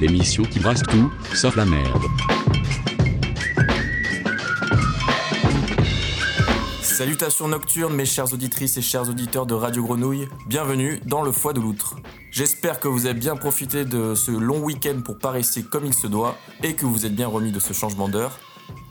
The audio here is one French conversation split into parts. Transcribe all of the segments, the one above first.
L'émission qui brasse tout, sauf la merde. Salutations nocturnes, mes chères auditrices et chers auditeurs de Radio Grenouille. Bienvenue dans le Foie de l'Outre. J'espère que vous avez bien profité de ce long week-end pour paresser comme il se doit et que vous êtes bien remis de ce changement d'heure.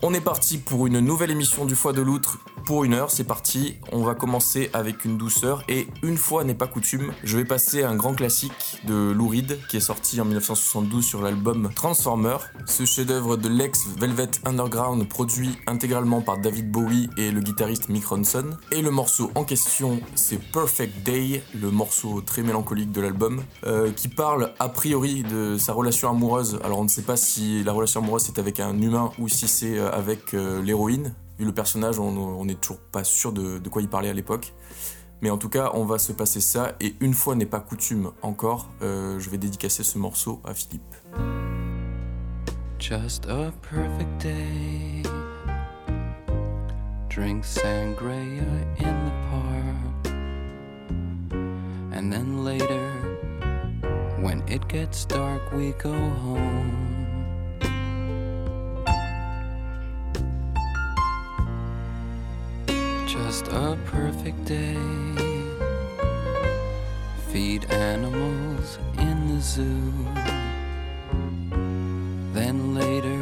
On est parti pour une nouvelle émission du Foie de l'Outre pour une heure, c'est parti. On va commencer avec une douceur et une fois n'est pas coutume, je vais passer un grand classique de Lou Reed qui est sorti en 1972 sur l'album Transformer. Ce chef-d'œuvre de l'ex Velvet Underground produit intégralement par David Bowie et le guitariste Mick Ronson. Et le morceau en question, c'est Perfect Day, le morceau très mélancolique de l'album, euh, qui parle a priori de sa relation amoureuse. Alors on ne sait pas si la relation amoureuse c'est avec un humain ou si c'est euh, avec euh, l'héroïne vu le personnage, on n'est toujours pas sûr de, quoi il parlait à l'époque. Mais en tout cas, on va se passer ça, et une fois n'est pas coutume encore, euh, je vais dédicacer ce morceau à Philippe. Just a perfect day. Drink sangria in the park. And then later, when it gets dark, we go home. Just a perfect day. Feed animals in the zoo. Then later,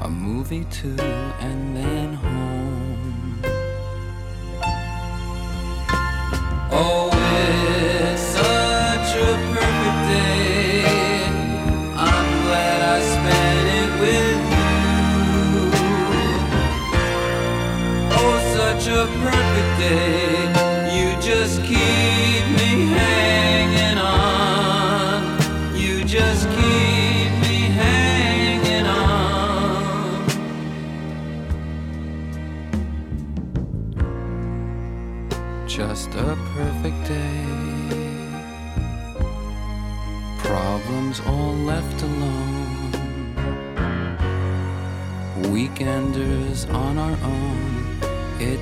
a movie too, and then home. Oh, it's such a perfect day. Day.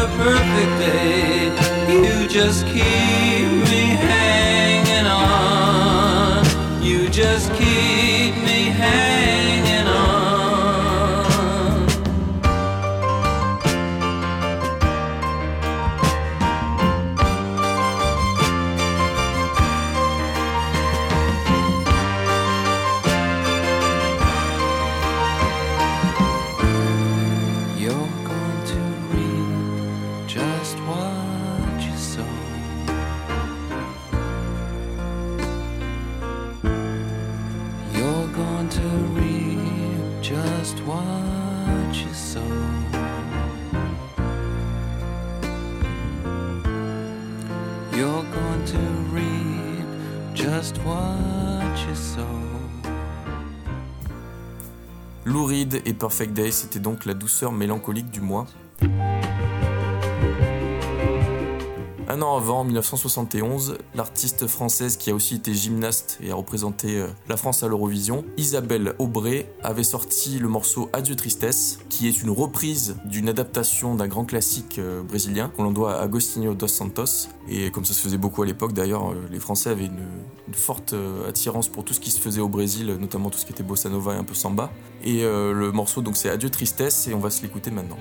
A perfect day. You just keep just et Perfect Day, c'était donc la douceur mélancolique du mois. Un an avant, en 1971, l'artiste française qui a aussi été gymnaste et a représenté euh, la France à l'Eurovision, Isabelle Aubray, avait sorti le morceau Adieu Tristesse, qui est une reprise d'une adaptation d'un grand classique euh, brésilien qu'on l'on doit à Agostinho dos Santos. Et comme ça se faisait beaucoup à l'époque, d'ailleurs, euh, les Français avaient une forte attirance pour tout ce qui se faisait au Brésil, notamment tout ce qui était bossa nova et un peu samba. Et le morceau, donc, c'est Adieu Tristesse, et on va se l'écouter maintenant.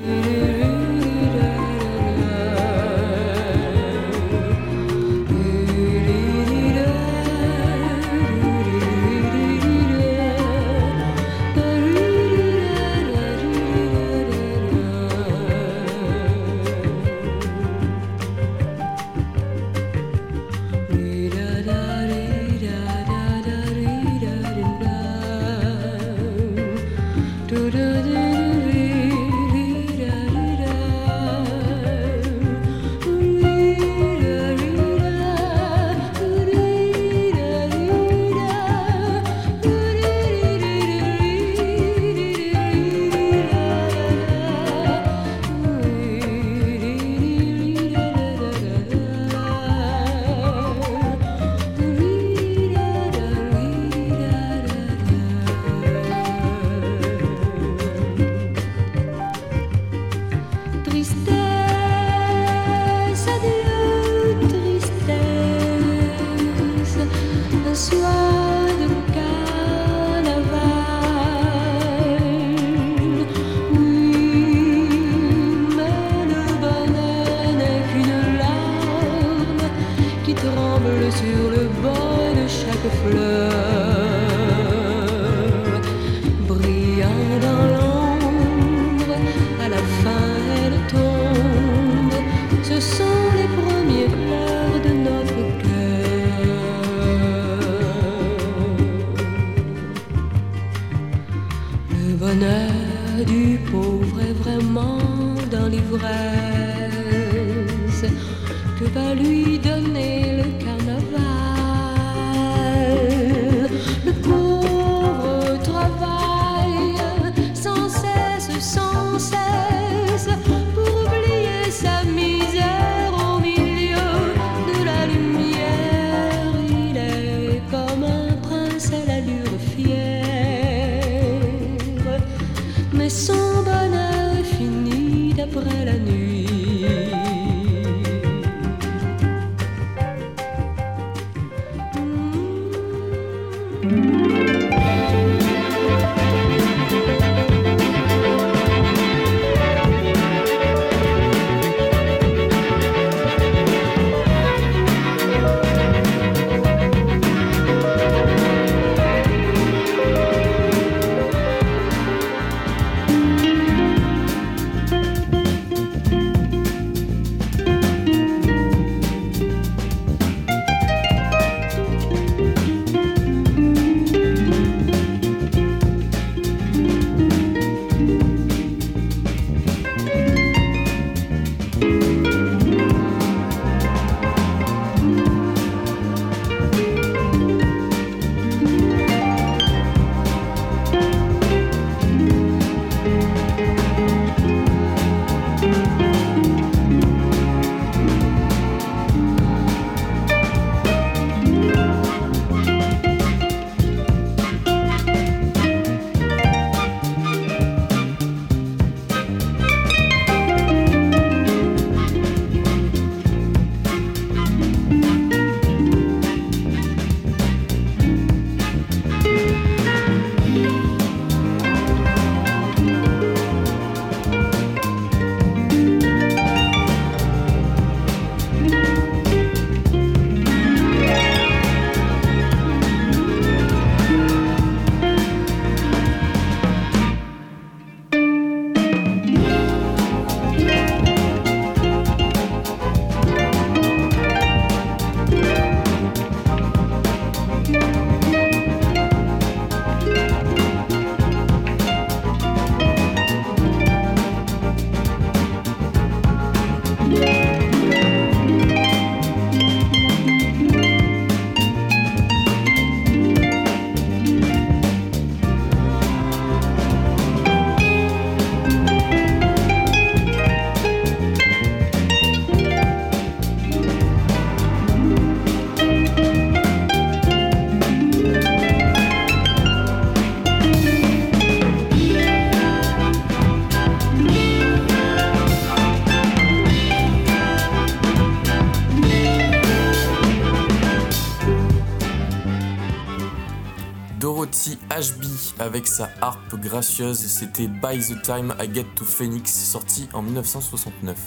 avec sa harpe gracieuse, c'était By the Time I Get to Phoenix, sorti en 1969.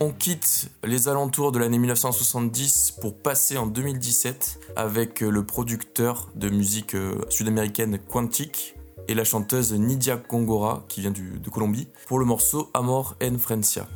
On quitte les alentours de l'année 1970 pour passer en 2017 avec le producteur de musique euh, sud-américaine Quantic et la chanteuse Nidia Congora qui vient de Colombie pour le morceau Amor en Francia.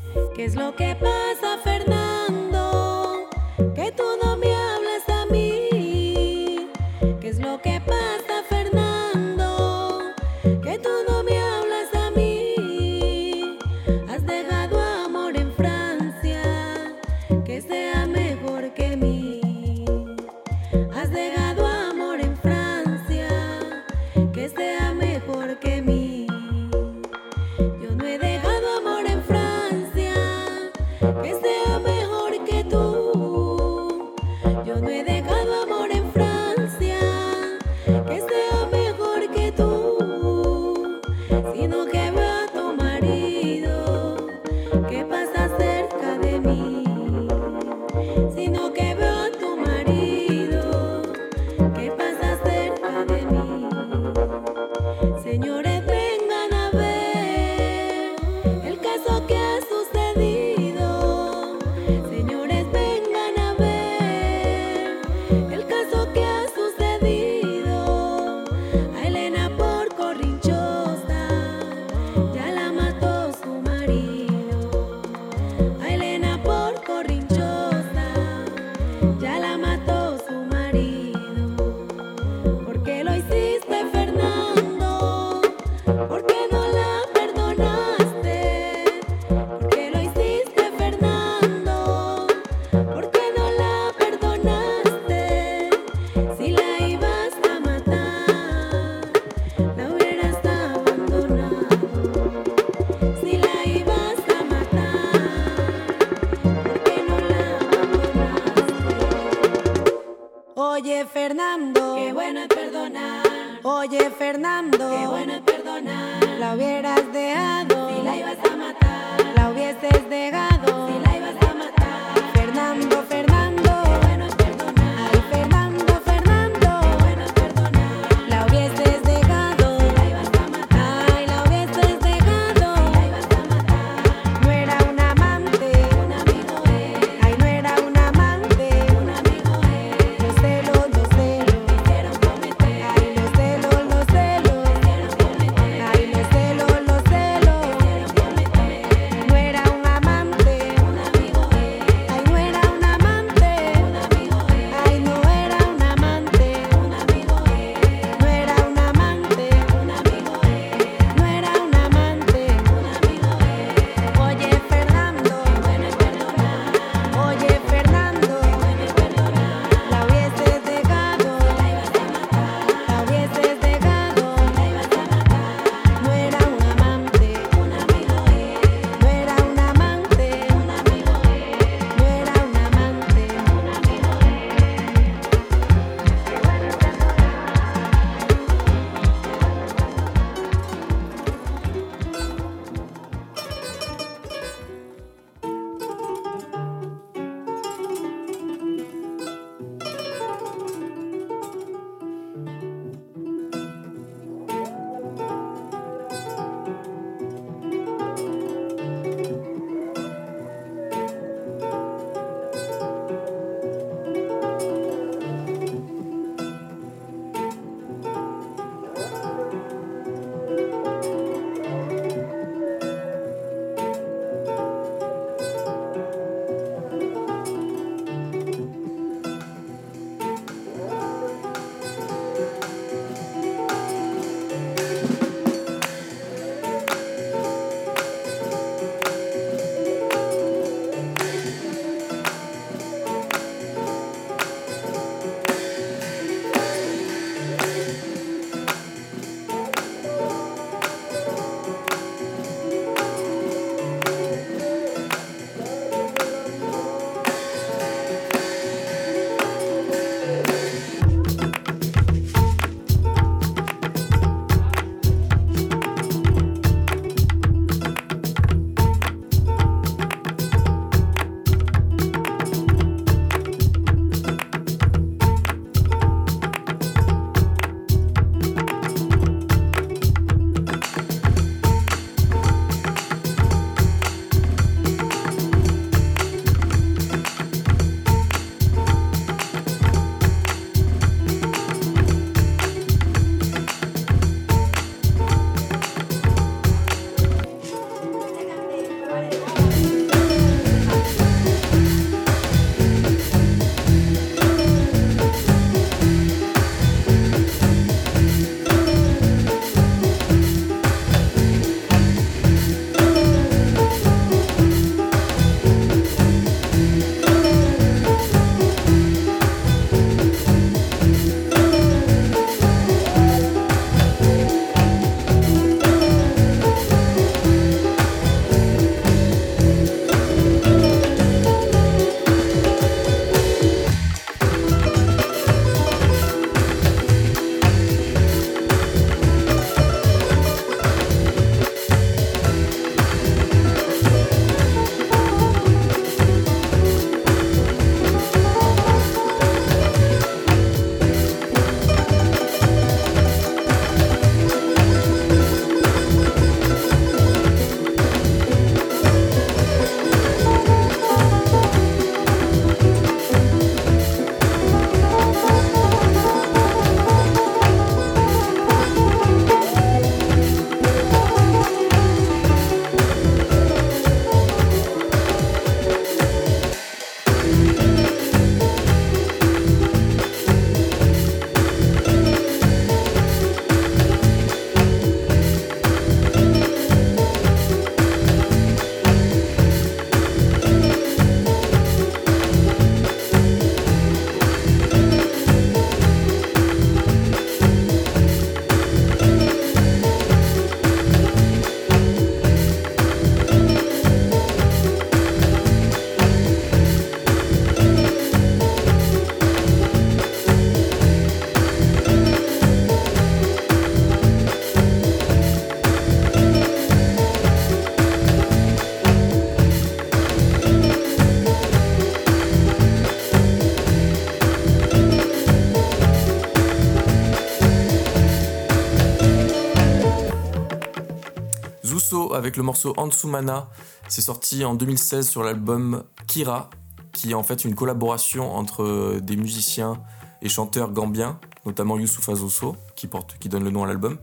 Avec le morceau Antsumana, c'est sorti en 2016 sur l'album Kira, qui est en fait une collaboration entre des musiciens et chanteurs gambiens, notamment Youssoufa Zuso, qui, porte, qui donne le nom à l'album,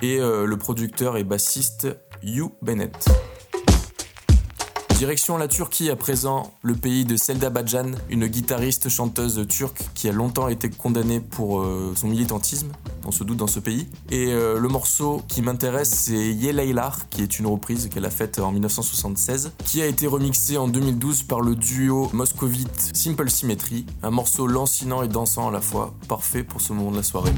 et euh, le producteur et bassiste You Bennett. Direction la Turquie à présent, le pays de Selda Bajan, une guitariste chanteuse turque qui a longtemps été condamnée pour euh, son militantisme, on se doute dans ce pays. Et euh, le morceau qui m'intéresse c'est Yelaylar, qui est une reprise qu'elle a faite en 1976, qui a été remixé en 2012 par le duo moscovite Simple Symmetry, un morceau lancinant et dansant à la fois, parfait pour ce moment de la soirée.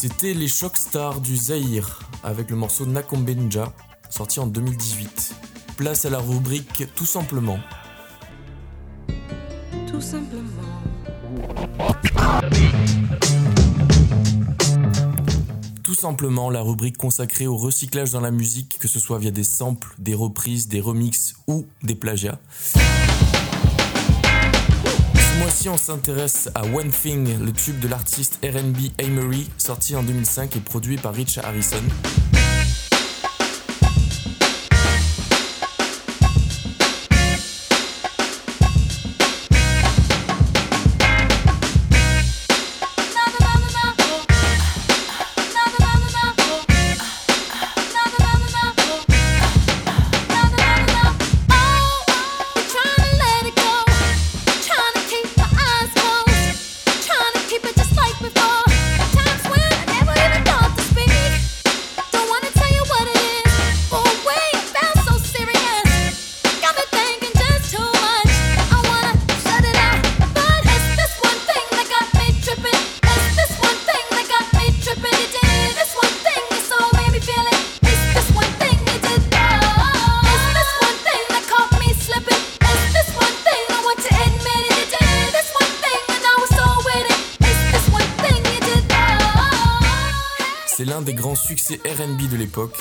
C'était les Shock Stars du Zaïre avec le morceau Nakombenja sorti en 2018. Place à la rubrique Tout simplement. Tout simplement. Tout simplement la rubrique consacrée au recyclage dans la musique, que ce soit via des samples, des reprises, des remixes ou des plagiats. Ce mois-ci, on s'intéresse à One Thing, le tube de l'artiste RB Amory, sorti en 2005 et produit par Rich Harrison.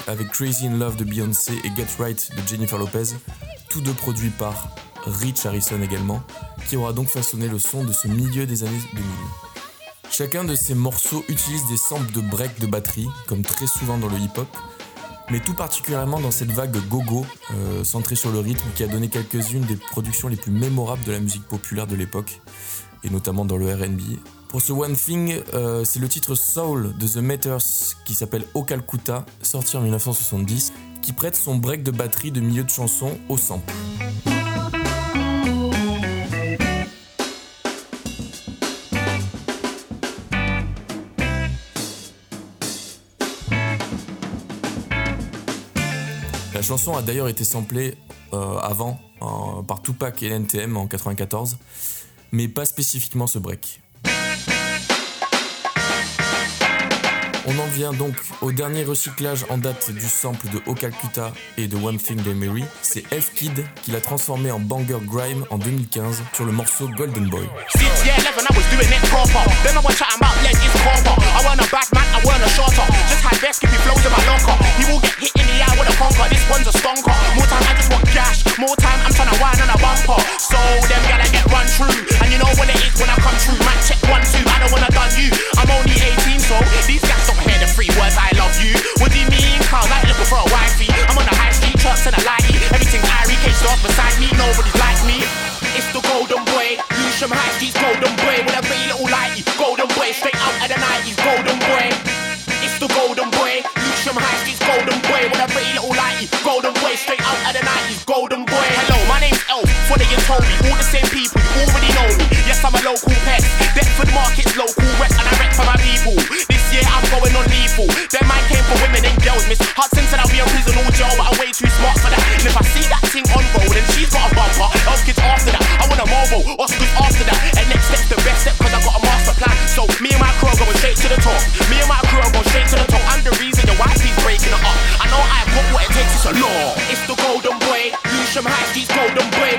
Avec Crazy in Love de Beyoncé et Get Right de Jennifer Lopez, tous deux produits par Rich Harrison également, qui aura donc façonné le son de ce milieu des années 2000. Chacun de ces morceaux utilise des samples de break de batterie, comme très souvent dans le hip-hop, mais tout particulièrement dans cette vague go-go, euh, centrée sur le rythme, qui a donné quelques-unes des productions les plus mémorables de la musique populaire de l'époque, et notamment dans le RB, pour ce One Thing, euh, c'est le titre Soul de The Matters qui s'appelle Au Calcutta, sorti en 1970, qui prête son break de batterie de milieu de chanson au sample. La chanson a d'ailleurs été samplée euh, avant euh, par Tupac et NTM en 94, mais pas spécifiquement ce break. On en vient donc au dernier recyclage en date du sample de O Calcutta et de One Thing They Mary. C'est F-Kid qui l'a transformé en banger grime en 2015 sur le morceau Golden Boy. Since year 11, I was doing it proper. Then I was chatting about lead is proper. I weren't a bad man, I weren't a shorter. Just had best skippy flows in my locker. He will get hit in the eye with a conker. This one's a stonker. More time, I just want cash. More time, I'm trying to whine on a bumper. So them gotta get run through. And you know what it is when I come through. Man, check one, two. I don't wanna done you. I'm only 18, so these guys don't hear the three words I love you. What do you mean? Cause like looking for a wifey. I'm on the high street, trucks and a lighty. Everything's irie, caged off beside me. Nobody's like me. It's the golden boy. Lewisham High Street's golden boy. With a very little lighty. Golden boy, straight out of the 90s. Golden boy. It's the golden boy. Lewisham High Street's golden boy. With a very little lighty. Golden boy, straight out of the 90s. Golden boy. Hello, my name's Elf. You told me. All the same people, you already know me. Yes, I'm a local pet. Deptford Market's local rep, and I rep for my people. This year I'm going on lethal. Them man came for women and girls. Miss Hudson said I'll be in prison or jail, but I'm way too smart for that. And if I see that thing on Mobile, Oscars after that. And next step's the best step, cause I got a master plan. So me and my crew are going straight to the top. Me and my crew are going straight to the top. I'm the reason your wifey's breaking it up. I know I've got what it takes, it's a law. It's the golden boy, Lewisham High Street's golden boy.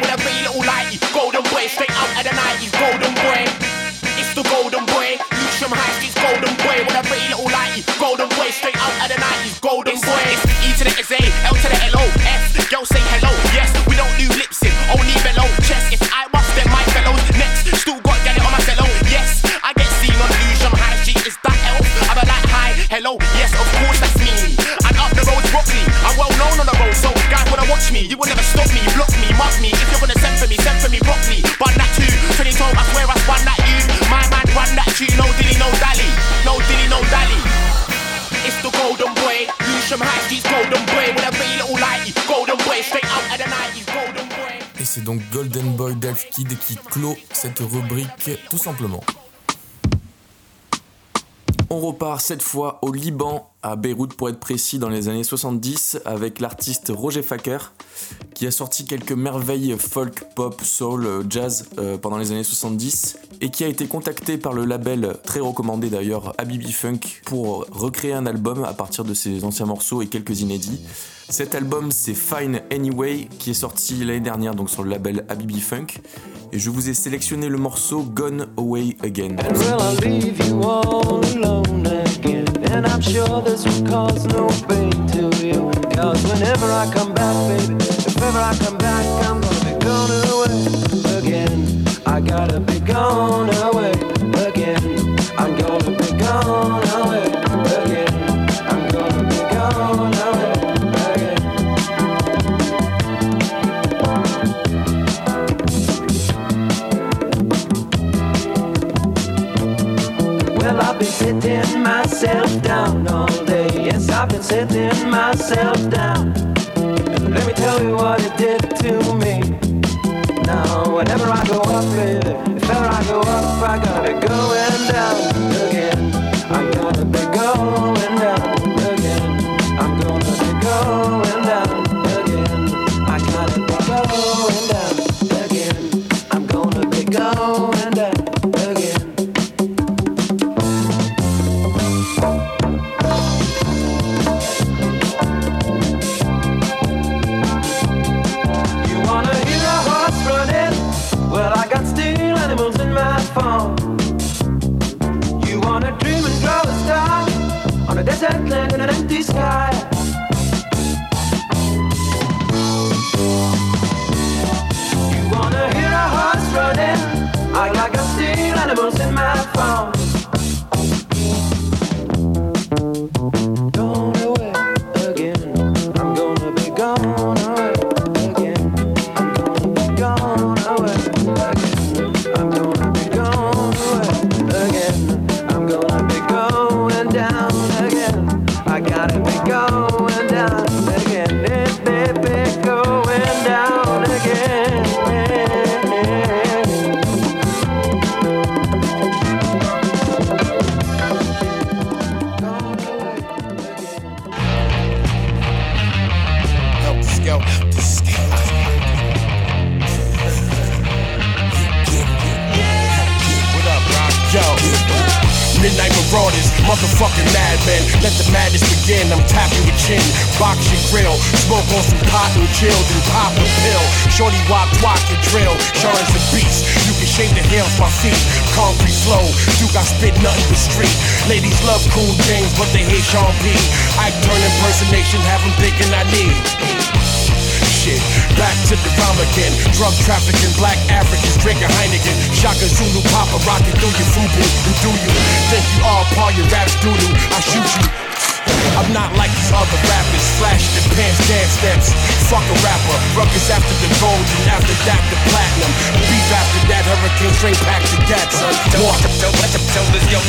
Qui clôt cette rubrique tout simplement. On repart cette fois au Liban, à Beyrouth pour être précis, dans les années 70, avec l'artiste Roger Faker, qui a sorti quelques merveilles folk, pop, soul, euh, jazz euh, pendant les années 70 et qui a été contacté par le label très recommandé d'ailleurs Habibi Funk pour recréer un album à partir de ses anciens morceaux et quelques inédits. Cet album c'est Fine Anyway qui est sorti l'année dernière donc sur le label Habibi Funk et je vous ai sélectionné le morceau Gone Away Again. And I'm sure this will cause no pain to you. Cause whenever I come back, baby, if ever I come back, I'm gonna be gone away again. I gotta be gone away myself down all day. Yes, I've been sitting myself down. Let me tell you what it did to me. Now, whenever I go up, baby, if ever I go up, I gotta be going down motherfucking madmen. Let the madness begin. I'm tapping your chin, box your grill, smoke on some pot and chill, then pop a pill. Shorty walk, walk and drill. Sean's a beast. You can shake the hair off my feet. Concrete flow, Duke, I spit nothing but street. Ladies love cool James, but they hate Sean P. I turn impersonation, have them thinking I need shit. Back to the rhyme again. Drug trafficking, black Africans drinking Heineken. Shaka Zulu, Papa rocking through your fubu. And do you think you all part your raps doodoo? I shoot you. I'm not like these other rappers, flashing the pants, dance steps. Fuck a rapper, ruckus after the gold, and after that the platinum. Beef after that, hurricane straight pack to gat, son. Walk. Tell, this young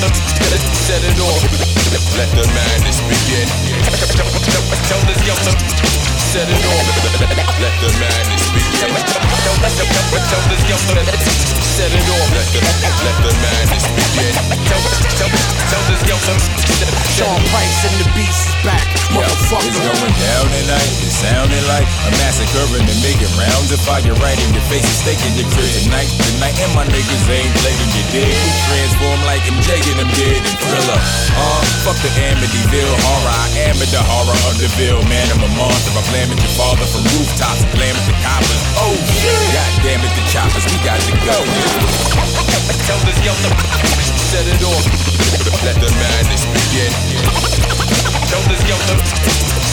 set it off. Let the madness begin. Tell, this young set it off. Let the madness begin. Don't let the, don't let the, set it off. Let the, let the madness begin. Tell, tell, tell this young Sean Price and the beast is back. Motherfucker. it's going down tonight. It's sounding like a massacre and they making rounds of fire right in your face and staking your crib tonight. Tonight, and my niggas ain't playing your dig. We transform like MJ and them did in Thriller. Uh, fuck the Amityville horror. I am at the horror of the Ville. Man, I'm a monster. I blame at your father from rooftops. I blame at the coppers. Oh shit. God damn it, the choppers. We got to go. Set it off. Let the madness begin. Tell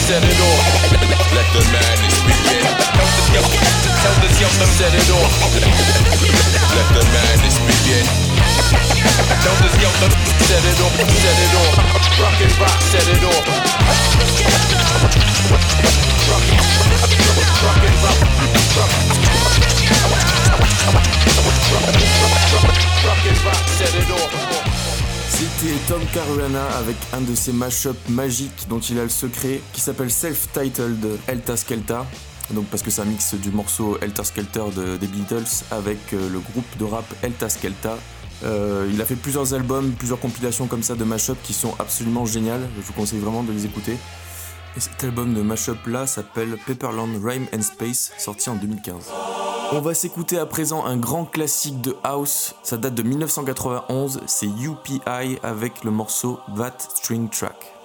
set it off. Let the madness begin. Set it off. Let the madness begin. Set it off. Set it off. Rock and rock. Tom Caruana avec un de ses mashups magiques dont il a le secret qui s'appelle Self-Titled Elta Skelta. Donc parce que c'est un mix du morceau Elta Skelter de- des Beatles avec euh, le groupe de rap Elta Skelta. Euh, il a fait plusieurs albums, plusieurs compilations comme ça de mashups qui sont absolument géniales. Je vous conseille vraiment de les écouter. Et cet album de mashup là s'appelle Pepperland Rhyme and Space, sorti en 2015. On va s'écouter à présent un grand classique de house, ça date de 1991, c'est UPI avec le morceau That String Track.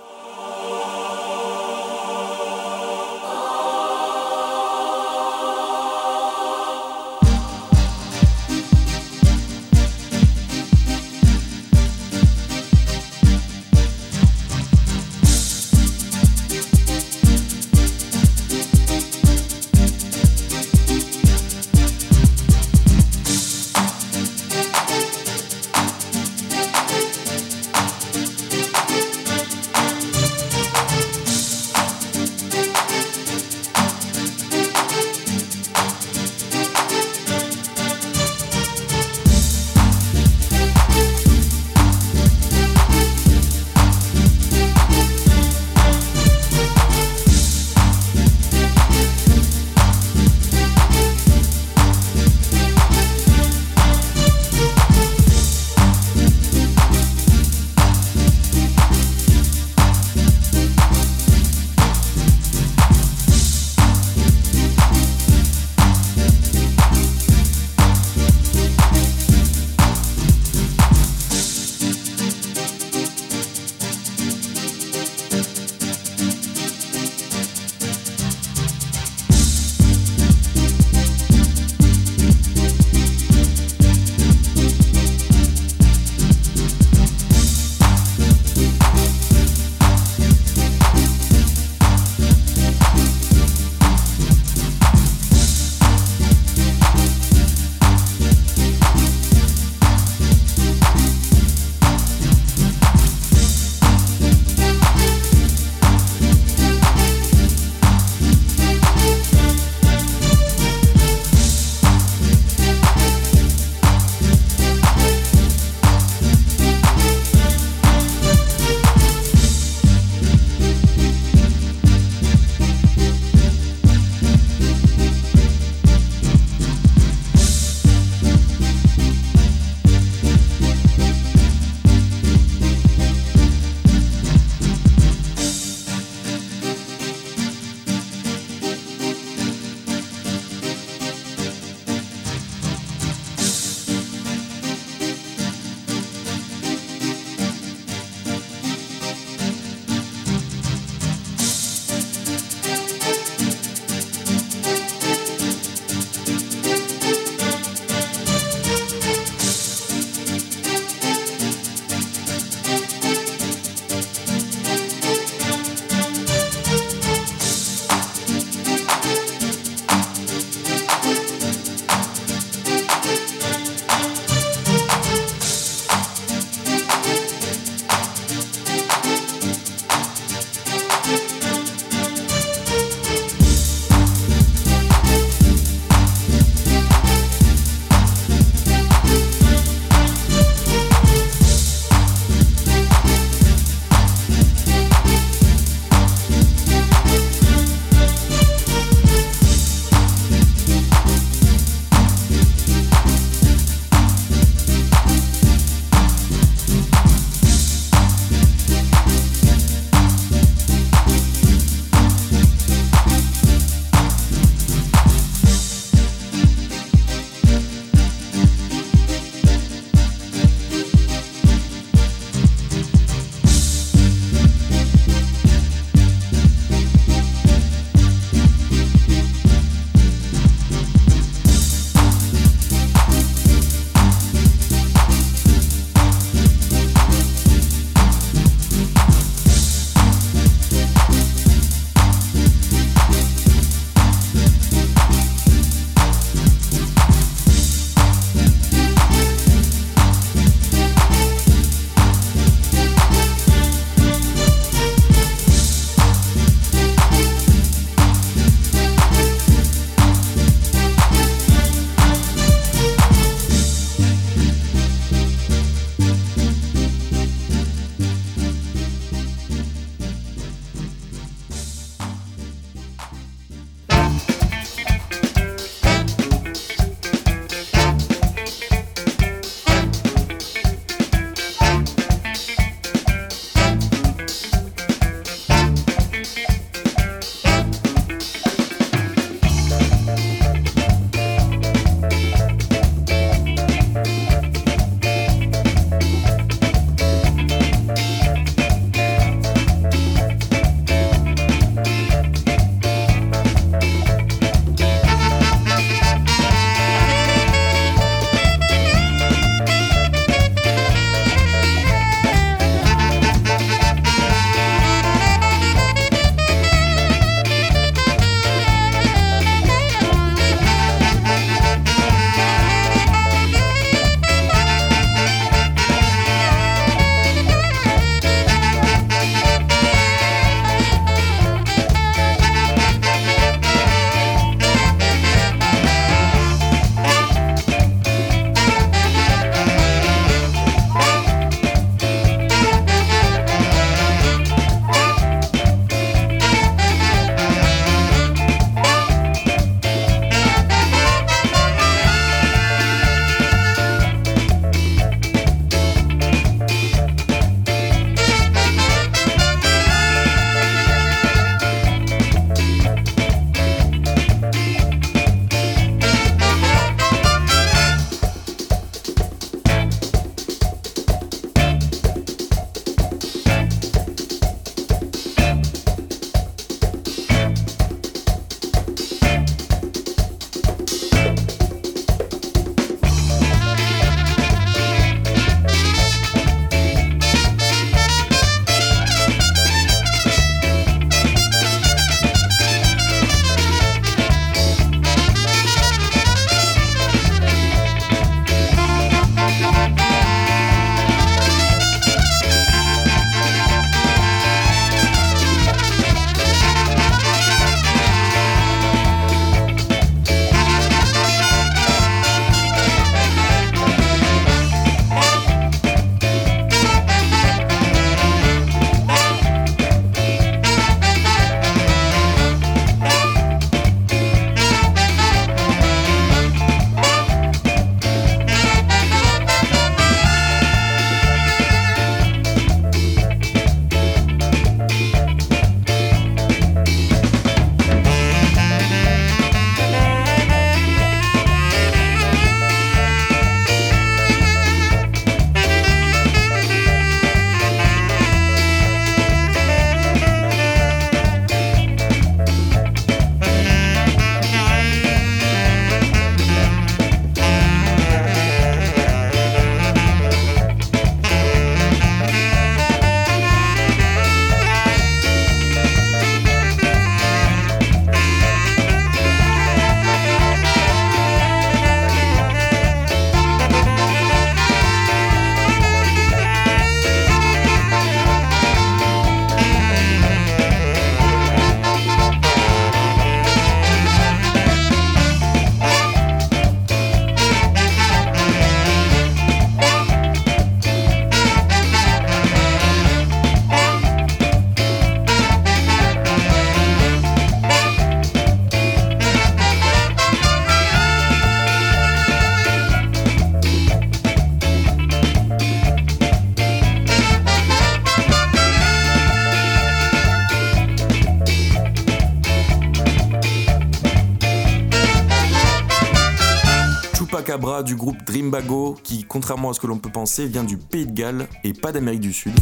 Du groupe Dreambago qui, contrairement à ce que l'on peut penser, vient du Pays de Galles et pas d'Amérique du Sud.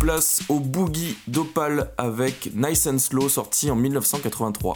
Place au Boogie d'Opal avec Nice and Slow sorti en 1983.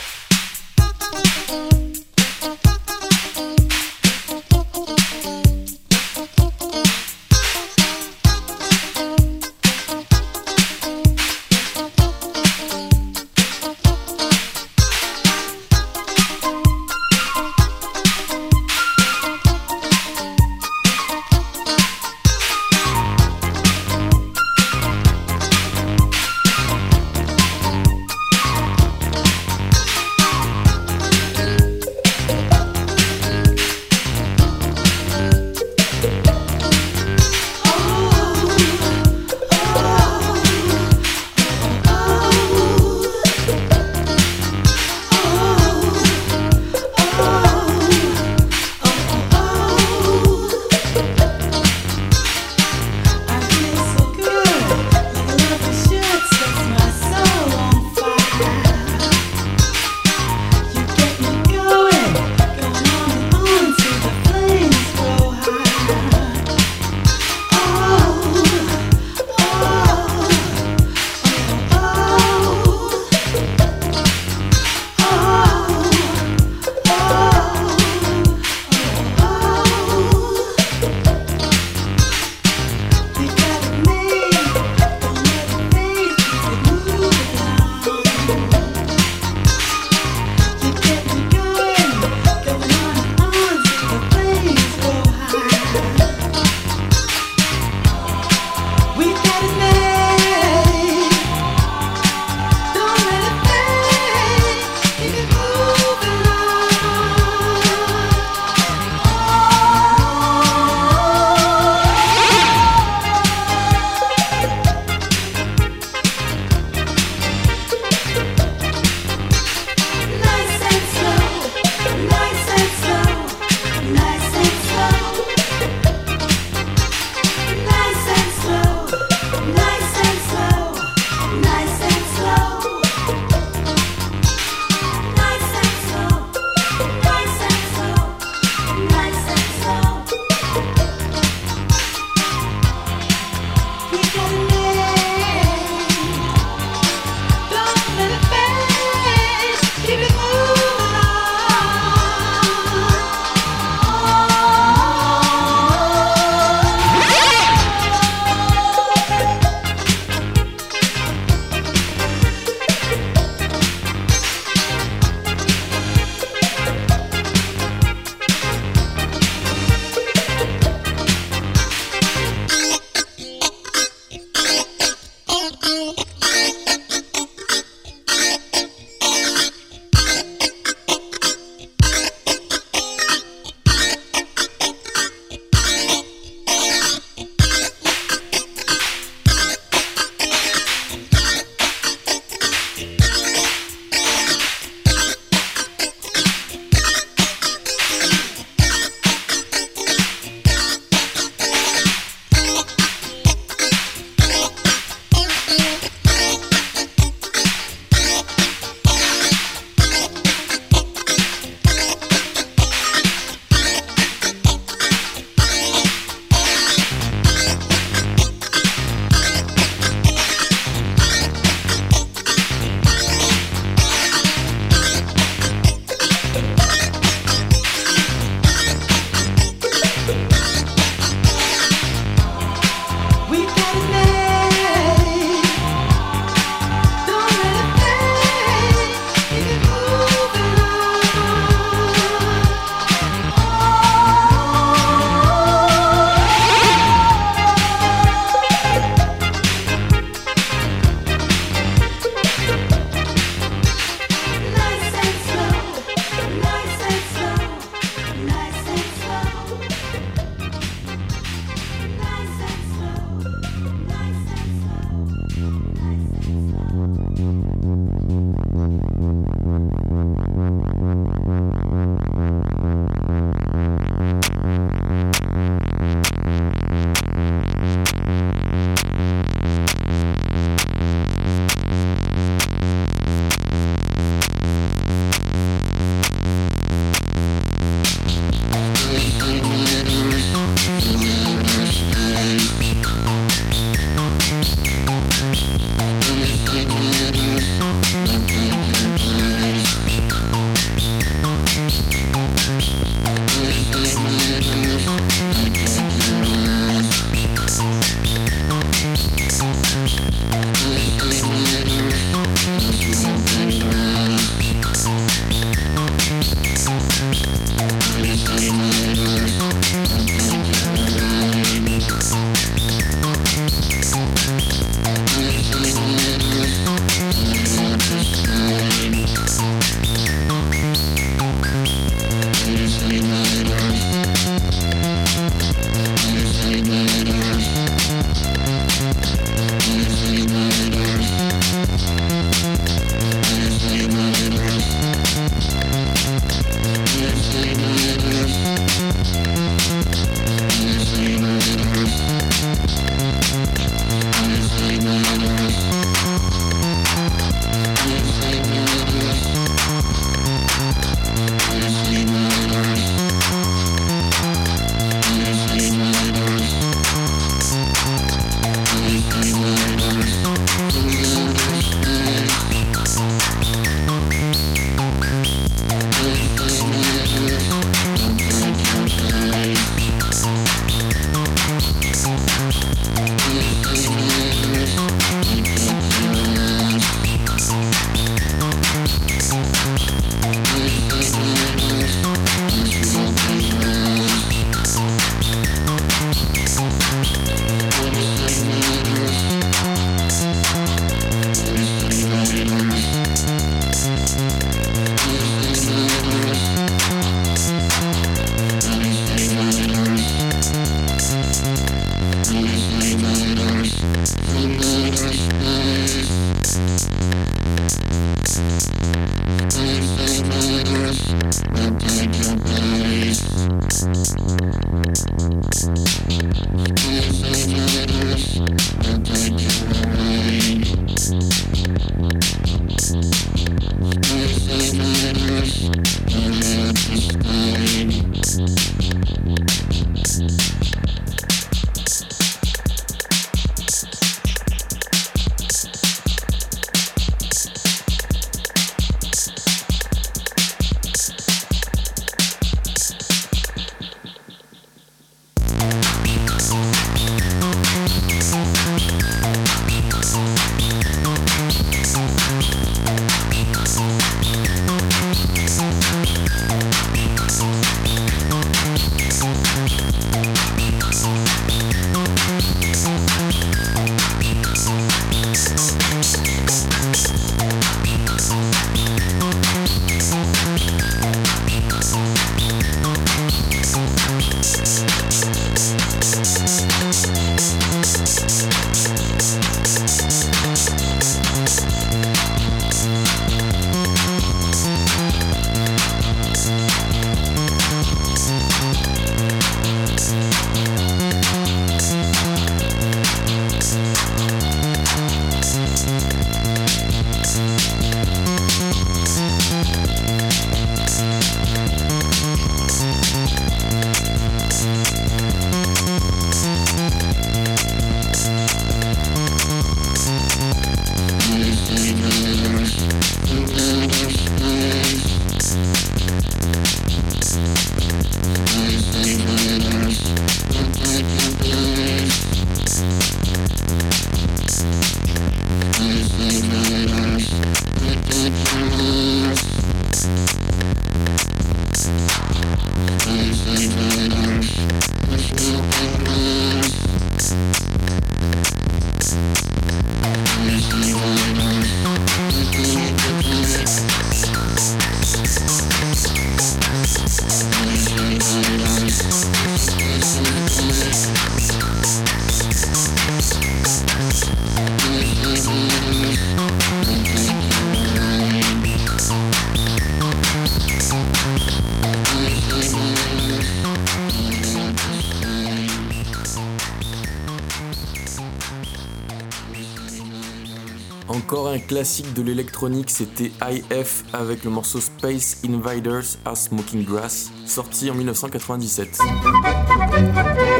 Classique de l'électronique, c'était IF avec le morceau Space Invaders à Smoking Grass, sorti en 1997.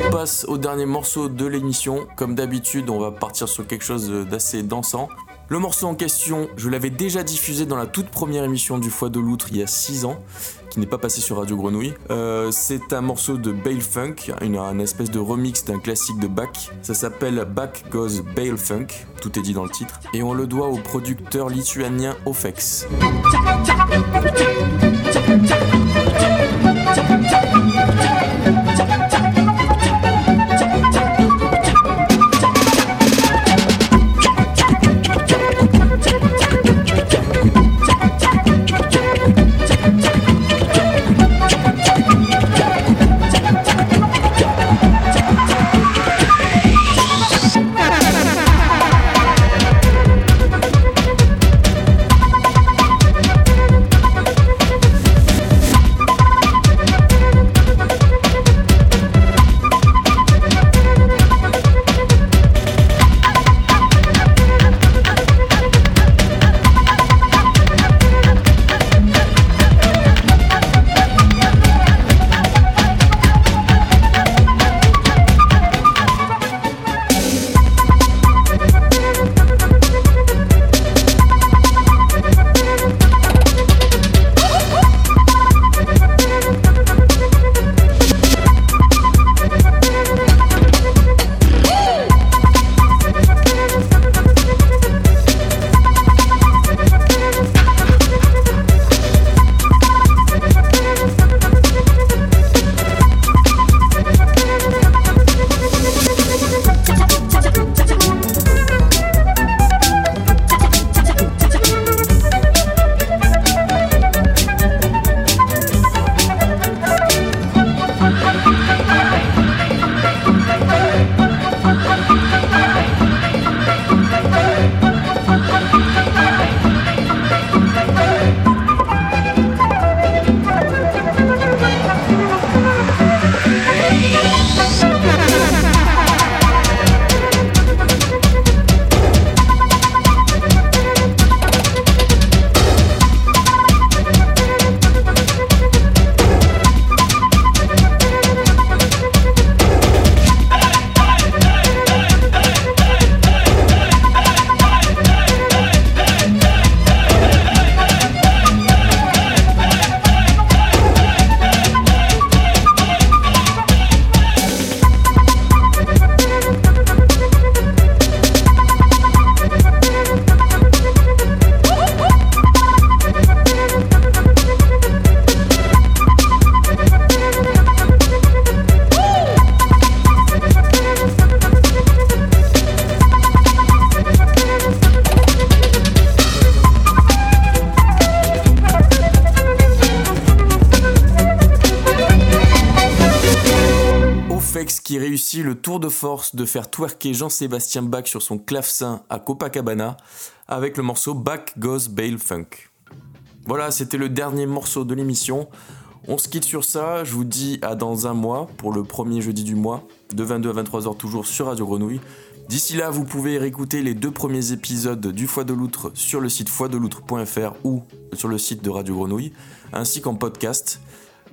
On passe au dernier morceau de l'émission. Comme d'habitude, on va partir sur quelque chose d'assez dansant. Le morceau en question, je l'avais déjà diffusé dans la toute première émission du Foie de l'Outre il y a 6 ans, n'est pas passé sur Radio Grenouille. Euh, c'est un morceau de Bale Funk, une, espèce de remix d'un classique de Bach. Ça s'appelle Bach Goes Bale Funk, tout est dit dans le titre, et on le doit au producteur lituanien Ofex. Tour de force de faire twerker Jean-Sébastien Bach sur son clavecin à Copacabana avec le morceau Back Goes Bale Funk. Voilà, c'était le dernier morceau de l'émission. On se quitte sur ça, je vous dis à dans un mois pour le premier jeudi du mois, de 22 à 23h toujours sur Radio Grenouille. D'ici là, vous pouvez réécouter les deux premiers épisodes du Foie de l'Outre sur le site foideloutre.fr ou sur le site de Radio Grenouille, ainsi qu'en podcast,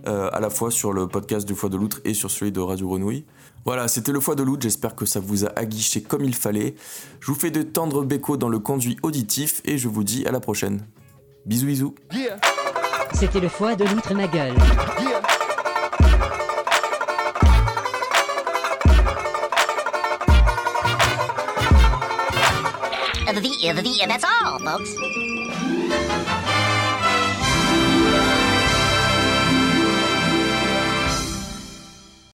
euh, à la fois sur le podcast du Foie de l'Outre et sur celui de Radio Grenouille. Voilà, c'était le Foie de l'Outre, j'espère que ça vous a aguiché comme il fallait. Je vous fais de tendres bécos dans le conduit auditif et je vous dis à la prochaine. Bisous bisous C'était le foie de l'outre ma gueule. The, the, the, that's all, folks.